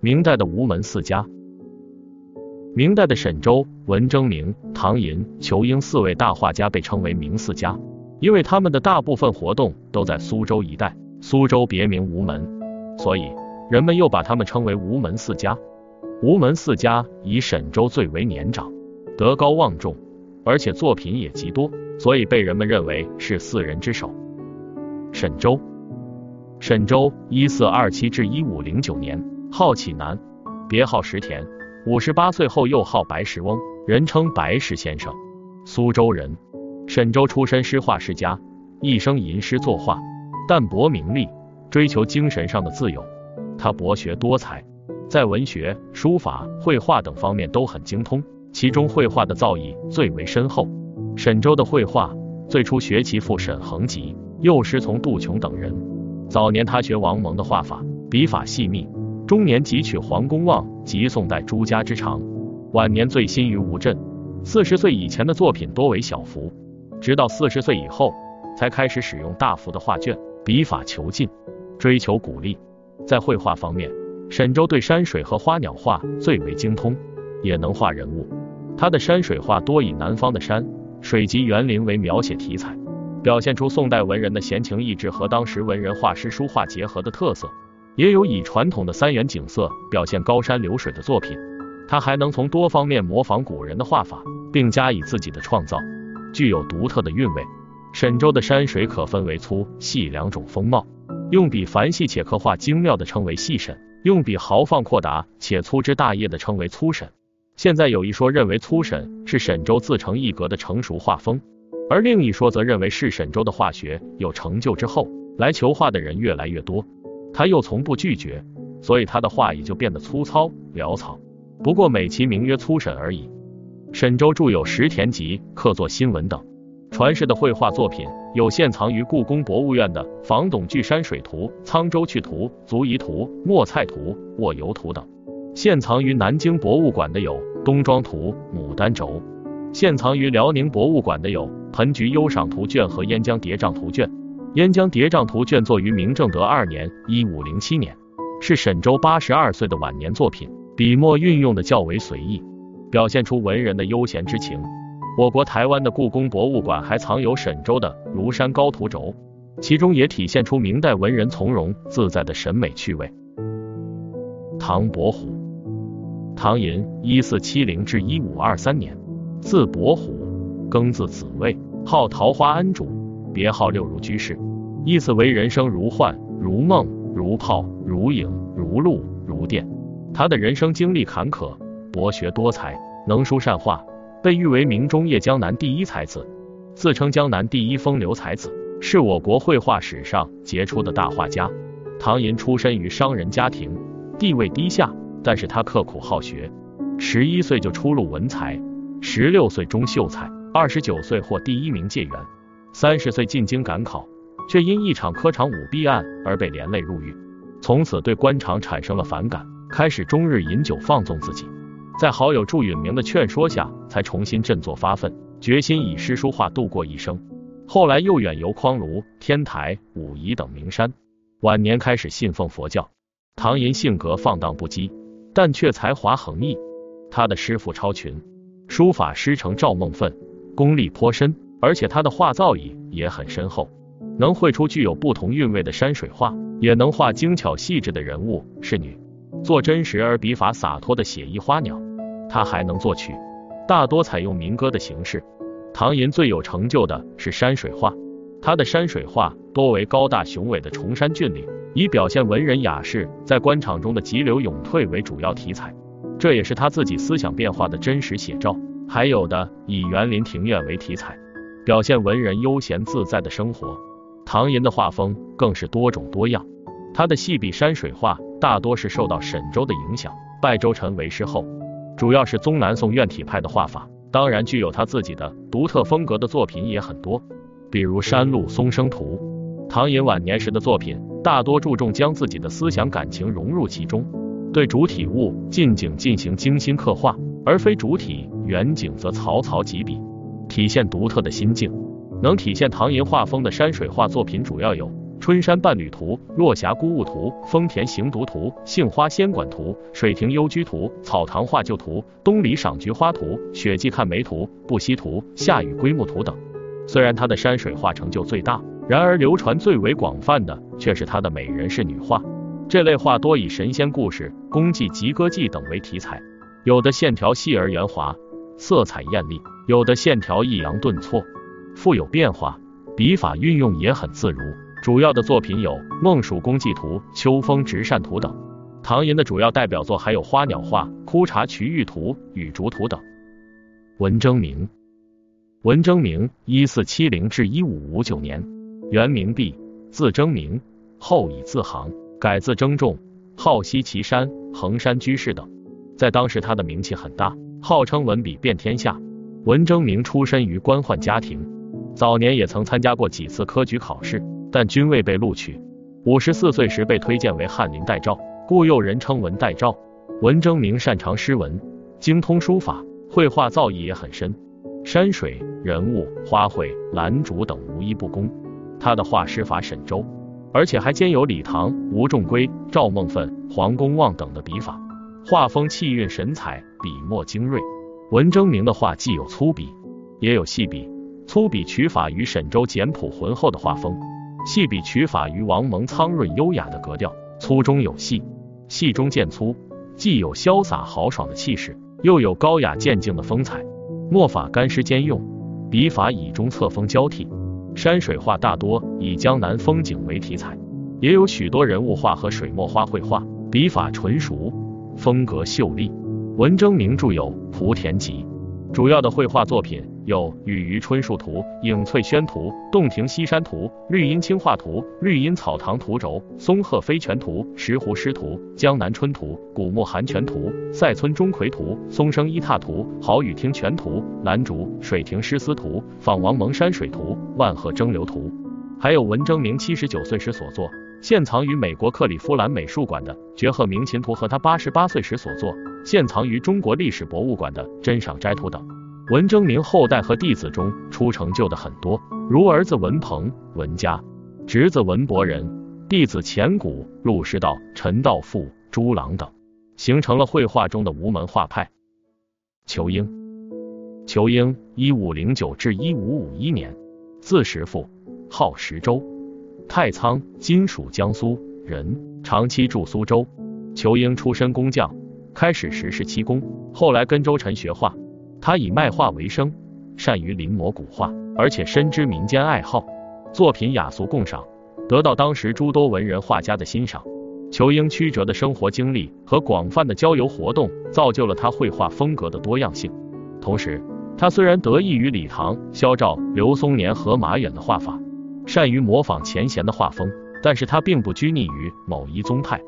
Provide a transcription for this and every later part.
明代的吴门四家。明代的沈周、文征明、唐寅、仇英四位大画家被称为明四家，因为他们的大部分活动都在苏州一带。苏州别名吴门，所以人们又把他们称为吴门四家。吴门四家以沈周最为年长，德高望重，而且作品也极多，所以被人们认为是四人之首。沈周，沈周一四二七至一五零九年，号启南，别号石田。五十八岁后又号白石翁，人称白石先生。苏州人，沈周出身诗画世家，一生吟诗作画，淡泊名利，追求精神上的自由。他博学多才，在文学、书法、绘画等方面都很精通，其中绘画的造诣最为深厚。沈周的绘画最初学其父沈恒吉，又师从杜琼等人。早年他学王蒙的画法，笔法细密。中年汲取黄公望及宋代诸家之长，晚年醉心于吴镇。四十岁以前的作品多为小幅，直到四十岁以后才开始使用大幅的画卷，笔法遒劲，追求鼓励。在绘画方面，沈周对山水和花鸟画最为精通，也能画人物。他的山水画多以南方的山水及园林为描写题材，表现出宋代文人的闲情逸致和当时文人画师书画结合的特色。也有以传统的三元景色表现高山流水的作品，他还能从多方面模仿古人的画法，并加以自己的创造，具有独特的韵味。沈周的山水可分为粗细两种风貌，用笔繁细且刻画精妙的称为细沈，用笔豪放阔达且粗枝大叶的称为粗沈。现在有一说认为粗沈是沈周自成一格的成熟画风，而另一说则认为是沈周的画学有成就之后，来求画的人越来越多。他又从不拒绝，所以他的画也就变得粗糙潦草。不过美其名曰粗沈而已。沈周著有《石田集》《客作新闻》等，传世的绘画作品有现藏于故宫博物院的《房董巨山水图》《沧州趣图》《足遗图》《墨菜图》《卧游图》等；现藏于南京博物馆的有《东庄图》《牡丹轴》；现藏于辽宁博物馆的有《盆菊忧赏图卷》和《燕江叠嶂图卷》。《燕江叠嶂图》卷作于明正德二年（一五零七年），是沈周八十二岁的晚年作品，笔墨运用的较为随意，表现出文人的悠闲之情。我国台湾的故宫博物馆还藏有沈周的《庐山高图轴》，其中也体现出明代文人从容自在的审美趣味。唐伯虎，唐寅（一四七零至一五二三年），字伯虎，庚字子卫，号桃花庵主。别号六如居士，意思为人生如幻、如梦、如泡、如影、如露、如电。他的人生经历坎坷，博学多才，能书善画，被誉为明中叶江南第一才子，自称江南第一风流才子，是我国绘画史上杰出的大画家。唐寅出身于商人家庭，地位低下，但是他刻苦好学，十一岁就初入文才，十六岁中秀才，二十九岁获第一名解元。三十岁进京赶考，却因一场科场舞弊案而被连累入狱，从此对官场产生了反感，开始终日饮酒放纵自己。在好友祝允明的劝说下，才重新振作发奋，决心以诗书画度过一生。后来又远游匡庐、天台、武夷等名山。晚年开始信奉佛教。唐寅性格放荡不羁，但却才华横溢。他的师傅超群，书法师承赵孟奋，功力颇深。而且他的画造诣也很深厚，能绘出具有不同韵味的山水画，也能画精巧细致的人物仕女，做真实而笔法洒脱的写意花鸟。他还能作曲，大多采用民歌的形式。唐寅最有成就的是山水画，他的山水画多为高大雄伟的崇山峻岭，以表现文人雅士在官场中的急流勇退为主要题材，这也是他自己思想变化的真实写照。还有的以园林庭院为题材。表现文人悠闲自在的生活，唐寅的画风更是多种多样。他的细笔山水画大多是受到沈周的影响，拜周臣为师后，主要是宗南宋院体派的画法。当然，具有他自己的独特风格的作品也很多，比如《山路松声图》。唐寅晚年时的作品大多注重将自己的思想感情融入其中，对主体物近景进行精心刻画，而非主体远景则草草几笔。体现独特的心境，能体现唐寅画风的山水画作品主要有《春山伴侣图、落霞孤鹜图、丰田行读图、杏花仙馆图、水亭幽居图、草堂画旧图、东篱赏菊花图、雪霁看梅图、不息图、夏雨归木图等。虽然他的山水画成就最大，然而流传最为广泛的却是他的美人是女画。这类画多以神仙故事、功绩及歌妓等为题材，有的线条细而圆滑，色彩艳丽；有的线条抑扬顿挫，富有变化，笔法运用也很自如。主要的作品有《孟蜀公祭图》《秋风直扇图》等。唐寅的主要代表作还有花鸟画《枯茶瞿玉图》《雨竹图》等。文征明，文征明，一四七零至一五五九年，原名弼，字征明，后以字行。改字征仲，号西岐山、衡山居士等，在当时他的名气很大，号称文笔遍天下。文征明出身于官宦家庭，早年也曾参加过几次科举考试，但均未被录取。五十四岁时被推荐为翰林待诏，故又人称文待诏。文征明擅长诗文，精通书法，绘画造诣也很深，山水、人物、花卉、兰竹等无一不工。他的画师法沈周。而且还兼有李唐、吴仲圭、赵孟邈、黄公望等的笔法，画风气韵神采，笔墨精锐。文征明的画既有粗笔，也有细笔。粗笔取法于沈周简朴浑厚的画风，细笔取法于王蒙苍润优雅的格调。粗中有细，细中见粗，既有潇洒豪爽的气势，又有高雅渐静的风采。墨法干湿兼用，笔法以中侧锋交替。山水画大多以江南风景为题材，也有许多人物画和水墨花卉画，笔法纯熟，风格秀丽。文征明著有《莆田集》，主要的绘画作品有《雨余春树图》《影翠轩图》《洞庭西山图》《绿荫青画图》《绿荫草堂图轴》《松鹤飞泉图》《石湖诗图》《江南春图》《古木寒泉图》《塞村钟馗图》《松声一榻图》《好雨听泉图》《兰竹水亭诗思图》《访王蒙山水图》《万壑蒸馏图》，还有文征明七十九岁时所作，现藏于美国克利夫兰美术馆的《绝壑鸣琴图》和他八十八岁时所作，现藏于中国历史博物馆的《珍赏斋图》等。文征明后代和弟子中出成就的很多，如儿子文鹏、文嘉，侄子文伯仁，弟子钱谷、陆师道、陈道富、朱郎等，形成了绘画中的无门画派。仇英，仇英，一五零九至一五五一年，字石富，号石周，太仓（今属江苏）人，长期住苏州。仇英出身工匠，开始时是漆工，后来跟周晨学画。他以卖画为生，善于临摹古画，而且深知民间爱好，作品雅俗共赏，得到当时诸多文人画家的欣赏。仇英曲折的生活经历和广泛的郊游活动，造就了他绘画风格的多样性。同时，他虽然得益于李唐、萧照、刘松年和马远的画法，善于模仿前贤的画风，但是他并不拘泥于某一宗派，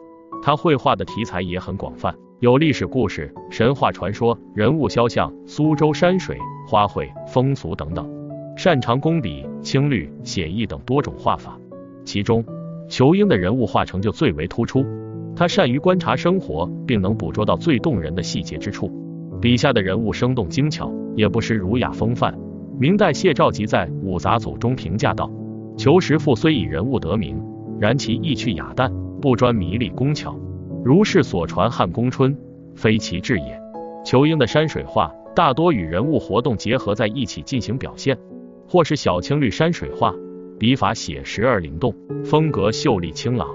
他绘画的题材也很广泛。有历史故事、神话传说、人物肖像、苏州山水、花卉、风俗等等，擅长工笔、青绿、写意等多种画法。其中，仇英的人物画成就最为突出。他善于观察生活，并能捕捉到最动人的细节之处，笔下的人物生动精巧，也不失儒雅风范。明代谢兆吉在《五杂组》中评价道：“裘石父虽以人物得名，然其意趣雅淡，不专迷丽工巧。”如是所传汉宫春，非其志也。仇英的山水画大多与人物活动结合在一起进行表现，或是小青绿山水画，笔法写实而灵动，风格秀丽清朗；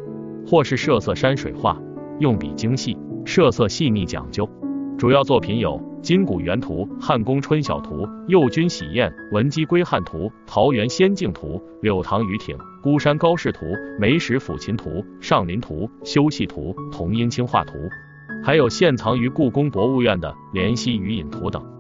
或是设色山水画，用笔精细，设色细腻讲究。主要作品有。金谷园图、汉宫春晓图、右军喜宴、文姬归汉图、桃园仙境图、柳塘渔艇、孤山高士图、梅石抚琴图、上林图、修戏图、同音清画图，还有现藏于故宫博物院的《莲溪渔隐图》等。